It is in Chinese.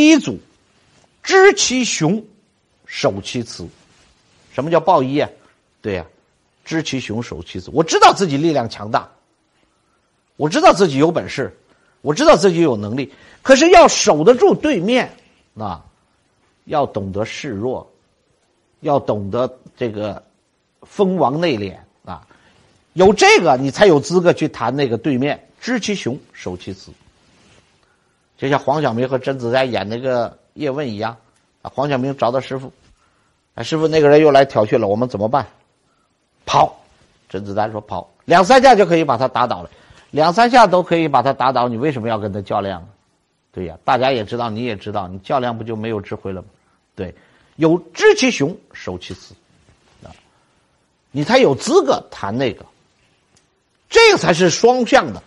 第一组，知其雄，守其雌。什么叫抱一啊？对呀，知其雄，守其雌。我知道自己力量强大，我知道自己有本事，我知道自己有能力，可是要守得住对面啊，要懂得示弱，要懂得这个锋芒内敛啊，有这个你才有资格去谈那个对面。知其雄，守其雌。就像黄晓明和甄子丹演那个叶问一样，啊，黄晓明找到师傅，啊，师傅那个人又来挑衅了，我们怎么办？跑。甄子丹说跑，两三下就可以把他打倒了，两三下都可以把他打倒，你为什么要跟他较量？对呀，大家也知道，你也知道，你较量不就没有智慧了吗？对，有知其雄，守其雌，啊，你才有资格谈那个，这才是双向的。